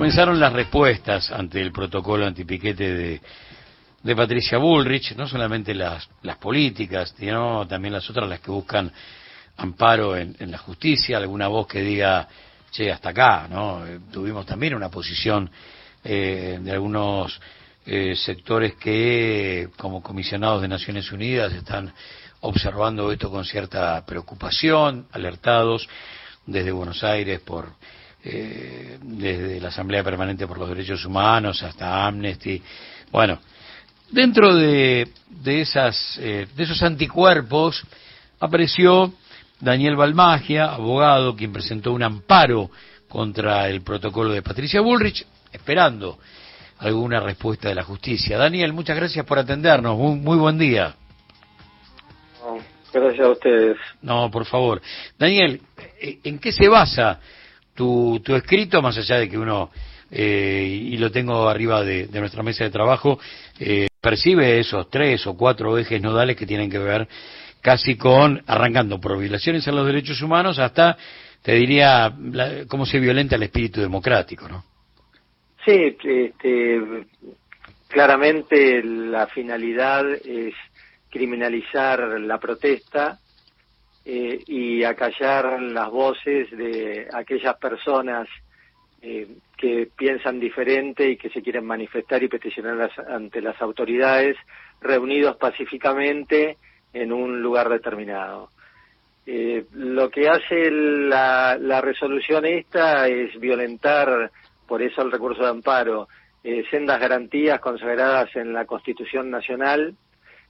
Comenzaron las respuestas ante el protocolo antipiquete de, de Patricia Bullrich, no solamente las, las políticas, sino también las otras, las que buscan amparo en, la justicia, alguna voz que diga, che, hasta acá, ¿no? Eh, tuvimos también una posición eh, de algunos eh, sectores que, como comisionados de Naciones Unidas, están observando esto con cierta preocupación, alertados desde Buenos Aires por eh, desde la Asamblea Permanente por los Derechos Humanos hasta Amnesty. Bueno, dentro de, de, esas, eh, de esos anticuerpos apareció Daniel Balmagia, abogado, quien presentó un amparo contra el protocolo de Patricia Bullrich, esperando alguna respuesta de la justicia. Daniel, muchas gracias por atendernos. Muy, buen día. gracias a ustedes. No, por favor. Daniel, ¿en qué se basa tu, tu escrito, más allá de que uno, eh, y lo tengo arriba de, nuestra mesa de trabajo, eh, percibe esos tres o cuatro ejes nodales que tienen que ver casi con, arrancando por violaciones a los derechos humanos hasta, te diría, cómo se violenta el espíritu democrático, ¿no? Sí, este, claramente la finalidad es criminalizar la protesta eh, y acallar las voces de aquellas personas eh, que piensan diferente y que se quieren manifestar y peticionar ante las autoridades reunidos pacíficamente en un lugar determinado. Eh, lo que hace la, la, resolución esta es violentar, por eso el recurso de amparo, sendas garantías consagradas en la Constitución Nacional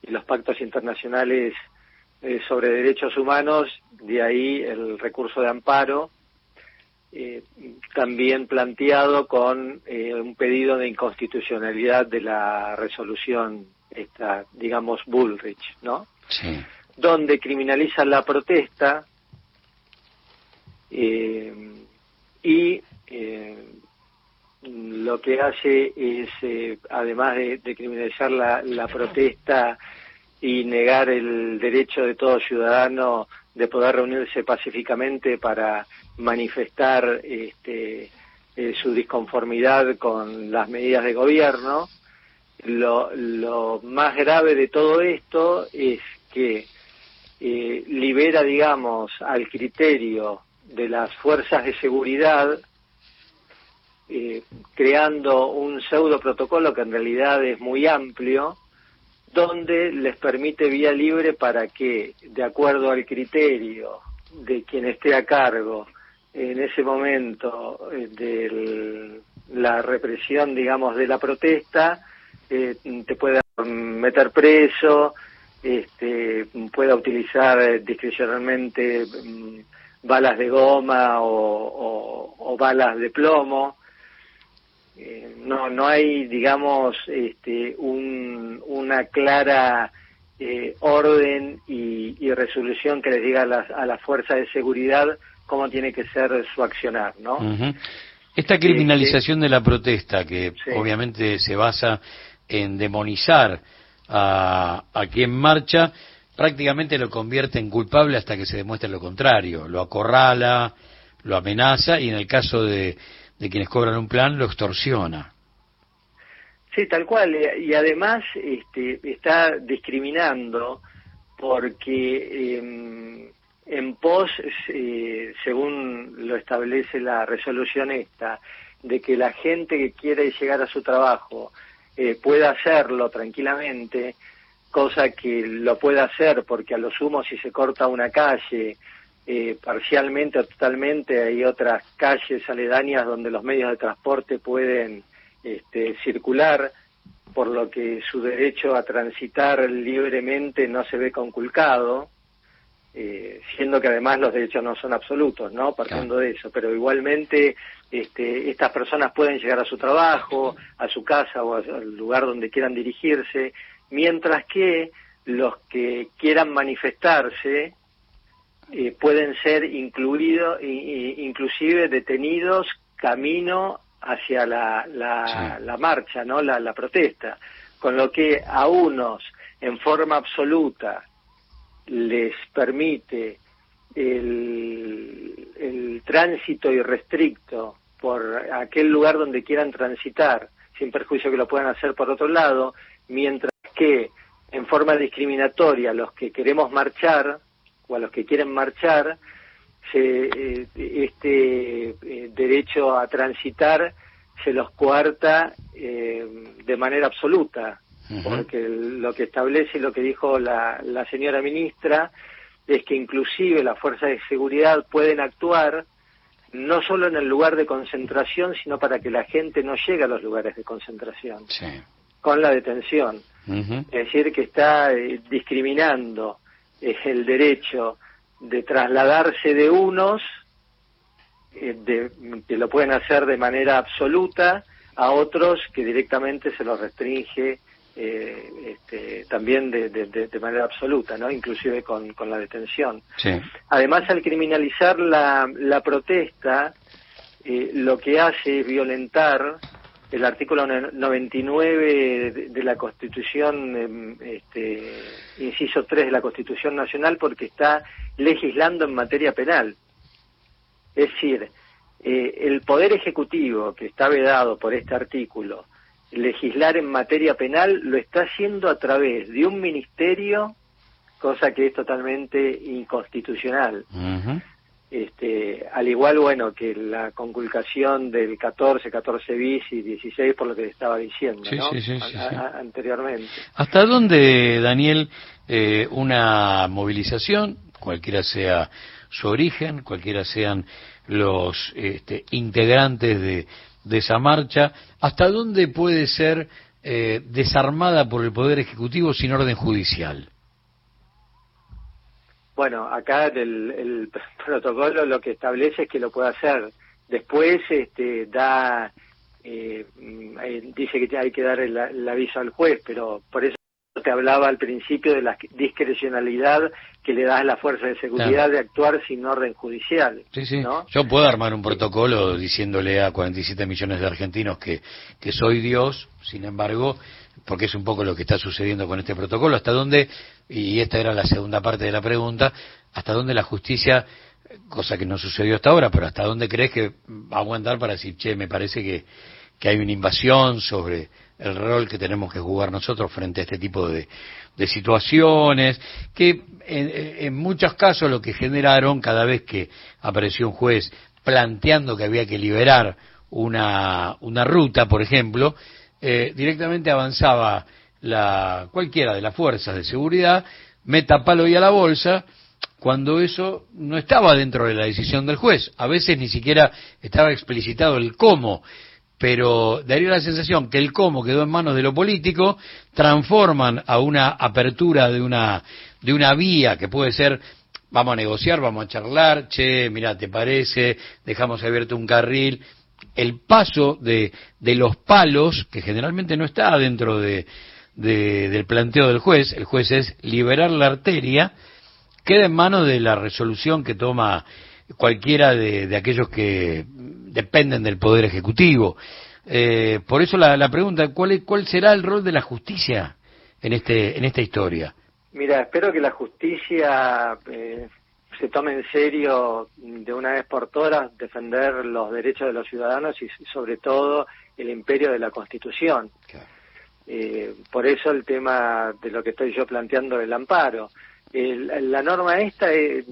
y los pactos internacionales eh, sobre derechos humanos, de ahí el recurso de amparo, eh, también planteado con eh, un pedido de inconstitucionalidad de la resolución, esta, digamos, Bullrich, ¿no? Sí. Donde criminaliza la protesta y lo que hace es, además de, criminalizar la, la protesta, y negar el derecho de todo ciudadano de poder reunirse pacíficamente para manifestar este, eh, su disconformidad con las medidas de gobierno. Lo, más grave de todo esto es que eh, libera, digamos, al criterio de las fuerzas de seguridad, eh, creando un pseudo protocolo que en realidad es muy amplio, donde les permite vía libre para que, de acuerdo al criterio de quien esté a cargo en ese momento eh, de la represión, digamos, de la protesta, eh, te pueda meter preso, este, pueda utilizar discrecionalmente mm, balas de goma o balas de plomo, eh, no no hay digamos este, una clara eh, orden y, resolución que les diga a las, a fuerzas de seguridad cómo tiene que ser su accionar no esta criminalización de la protesta que obviamente se basa en demonizar a, a quien marcha prácticamente lo convierte en culpable hasta que se demuestre lo contrario. Lo acorrala lo amenaza y en el caso de de quienes cobran un plan lo extorsiona. Sí, tal cual. Y además este, está discriminando porque em, en pos, eh, según lo establece la resolución esta, de que la gente que quiere llegar a su trabajo eh, pueda hacerlo tranquilamente, cosa que lo pueda hacer porque a lo sumo si se corta una calle eh, parcialmente o totalmente hay otras calles aledañas donde los medios de transporte pueden este, circular, por lo que su derecho a transitar libremente no se ve conculcado, eh, siendo que además los derechos no son absolutos, ¿no? Partiendo de eso, pero igualmente este, estas personas pueden llegar a su trabajo, a su casa o al lugar donde quieran dirigirse, mientras que los que quieran manifestarse eh, pueden ser incluidos, inclusive detenidos camino hacia la, la, marcha, ¿no? La, la, protesta. Con lo que a unos, en forma absoluta, les permite el, el tránsito irrestricto por aquel lugar donde quieran transitar, sin perjuicio que lo puedan hacer por otro lado, mientras que en forma discriminatoria los que queremos marchar o a los que quieren marchar, se, eh, este eh, derecho a transitar se los coarta eh, de manera absoluta, porque lo que establece y lo que dijo la, la señora ministra es que inclusive las fuerzas de seguridad pueden actuar no solo en el lugar de concentración, sino para que la gente no llegue a los lugares de concentración, con la detención. Es decir, que está eh, discriminando eh, el derecho de trasladarse de unos, eh, de, que lo pueden hacer de manera absoluta, a otros que directamente se los restringe eh, este, también de, de, manera absoluta, ¿no? Inclusive con, con la detención. Además, al criminalizar la, la protesta, eh, lo que hace es violentar el artículo 99 de, la Constitución, em, este, inciso 3 de la Constitución Nacional, porque está legislando en materia penal. Es decir, eh, el Poder Ejecutivo, que está vedado por este artículo, legislar en materia penal lo está haciendo a través de un ministerio, cosa que es totalmente inconstitucional. Este, al igual, bueno, que la conculcación del 14, 14 bis y 16, por lo que estaba diciendo, ¿no? anteriormente. ¿Hasta dónde, Daniel, eh, una movilización, cualquiera sea su origen, cualquiera sean los este, integrantes de de esa marcha, ¿hasta dónde puede ser eh, desarmada por el Poder Ejecutivo sin orden judicial? Bueno, acá el, el protocolo lo que establece es que lo puede hacer. Después este, da, eh, mm, dice que hay que dar el aviso al juez, pero por eso te hablaba al principio de la discrecionalidad que le da a la fuerza de seguridad de actuar sin orden judicial. Sí, sí. Yo puedo armar un protocolo diciéndole a 47 millones de argentinos que, que soy Dios, sin embargo, porque es un poco lo que está sucediendo con este protocolo, hasta dónde, y esta era la segunda parte de la pregunta, hasta dónde la justicia, cosa que no sucedió hasta ahora, pero hasta dónde crees que va a aguantar para decir, che, me parece que, que hay una invasión sobre el rol que tenemos que jugar nosotros frente a este tipo de, situaciones, que en, muchos casos lo que generaron cada vez que apareció un juez planteando que había que liberar una, una ruta, por ejemplo, eh, directamente avanzaba la, cualquiera de las fuerzas de seguridad, meta palo y a la bolsa, cuando eso no estaba dentro de la decisión del juez. A veces ni siquiera estaba explicitado el cómo pero daría la sensación que el cómo quedó en manos de lo político, transforman a una apertura de una, de una vía que puede ser vamos a negociar, vamos a charlar, che, mira, ¿te parece? Dejamos abierto un carril. El paso de, de los palos, que generalmente no está dentro de, del planteo del juez, el juez es liberar la arteria, queda en manos de la resolución que toma cualquiera de, aquellos que dependen del Poder Ejecutivo. Eh, por eso la, pregunta, ¿cuál, ¿cuál será el rol de la justicia en, este, en esta historia? Mira, espero que la justicia eh, se tome en serio de una vez por todas defender los derechos de los ciudadanos y sobre todo el imperio de la Constitución. Eh, por eso el tema de lo que estoy yo planteando del amparo la norma esta es,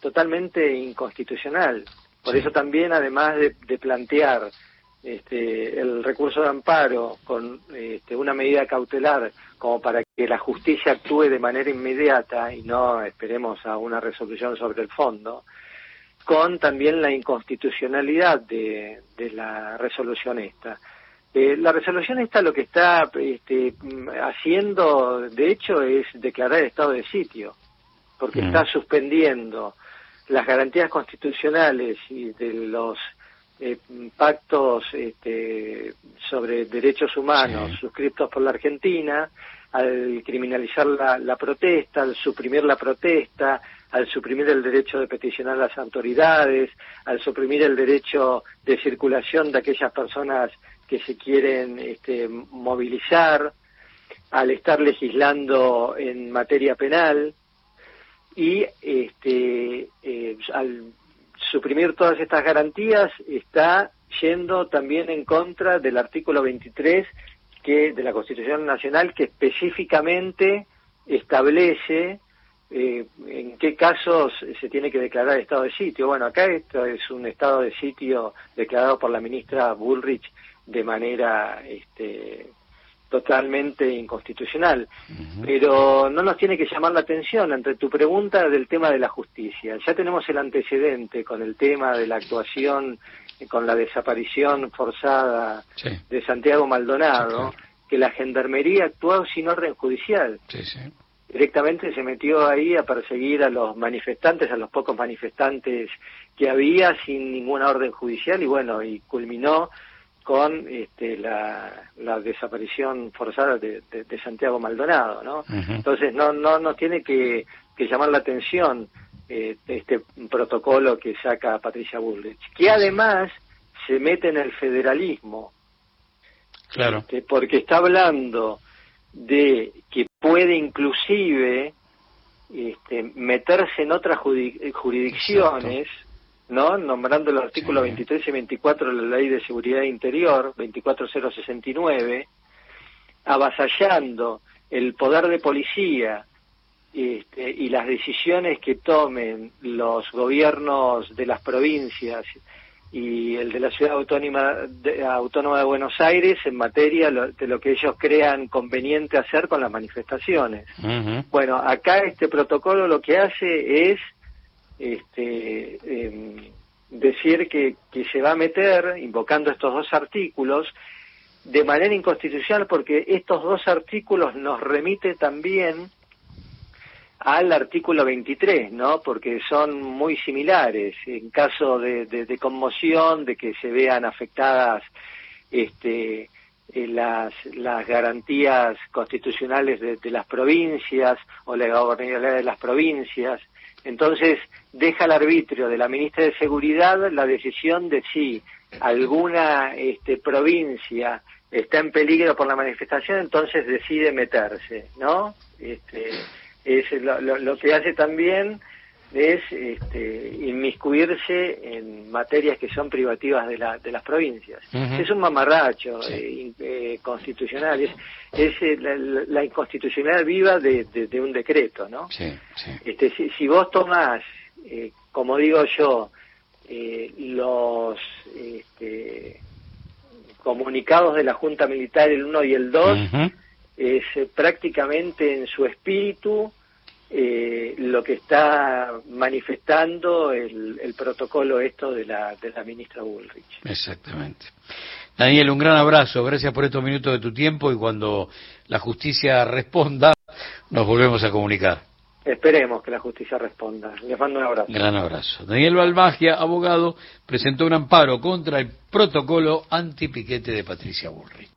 totalmente inconstitucional. Por eso también, además de, plantear este, el recurso de amparo con este, una medida cautelar como para que la justicia actúe de manera inmediata y no esperemos a una resolución sobre el fondo, con también la inconstitucionalidad de la resolución esta. Eh, la resolución esta lo que está este, haciendo, de hecho, es declarar estado de sitio, porque mm. está suspendiendo las garantías constitucionales y de los eh, pactos este, sobre derechos humanos suscritos por la Argentina, al criminalizar la, la, protesta, al suprimir la protesta, al suprimir el derecho de peticionar a las autoridades, al suprimir el derecho de circulación de aquellas personas que se quieren este, movilizar, al estar legislando en materia penal y este, eh, al suprimir todas estas garantías está yendo también en contra del artículo 23 que de la Constitución Nacional que específicamente establece eh, en qué casos se tiene que declarar estado de sitio. Bueno, acá esto es un estado de sitio declarado por la ministra Bullrich de manera este, totalmente inconstitucional. Pero no nos tiene que llamar la atención entre tu pregunta del tema de la justicia. Ya tenemos el antecedente con el tema de la actuación, con la desaparición forzada de Santiago Maldonado, que la gendarmería actuó sin orden judicial. Sí, directamente se metió ahí a perseguir a los manifestantes, a los pocos manifestantes que había sin ninguna orden judicial y bueno, y culminó con este, la, desaparición forzada de, Santiago Maldonado, ¿no? Entonces no no nos tiene que, llamar la atención eh, este protocolo que saca Patricia Bullrich, que además se mete en el federalismo, claro, este, porque está hablando de que puede inclusive este, meterse en otras jurisdicciones, ¿no? Nombrando el artículo 23 y 24 de la Ley de Seguridad Interior, 24069, avasallando el poder de policía este, y las decisiones que tomen los gobiernos de las provincias y el de la Ciudad Autónoma de, Autónoma de Buenos Aires en materia de lo que ellos crean conveniente hacer con las manifestaciones. Bueno, acá este protocolo lo que hace es este, em, decir que, se va a meter, invocando estos dos artículos, de manera inconstitucional porque estos dos artículos nos remite también al artículo 23, ¿no? Porque son muy similares. En caso de, conmoción, de que se vean afectadas este, eh, las, las garantías constitucionales de, las provincias o la gobernabilidad de las provincias, entonces deja al arbitrio de la ministra de Seguridad la decisión de si alguna este, provincia está en peligro por la manifestación, entonces decide meterse, ¿no? Este, es lo, que hace también es este, inmiscuirse en materias que son privativas de, la, de las provincias. Es un mamarracho eh, eh, constitucional, es, es eh, la, inconstitucionalidad viva de, un decreto, ¿no? Este, si, si, vos tomás, como digo yo, los este, comunicados de la Junta Militar, el 1 y el 2, es prácticamente en su espíritu eh, lo que está manifestando el, protocolo esto de la, de la ministra Bullrich. Exactamente. Daniel, un gran abrazo, gracias por estos minutos de tu tiempo y cuando la justicia responda, nos volvemos a comunicar. Esperemos que la justicia responda. Les mando un abrazo. Gran abrazo. Daniel Balmagia, abogado, presentó un amparo contra el protocolo antipiquete de Patricia Bullrich.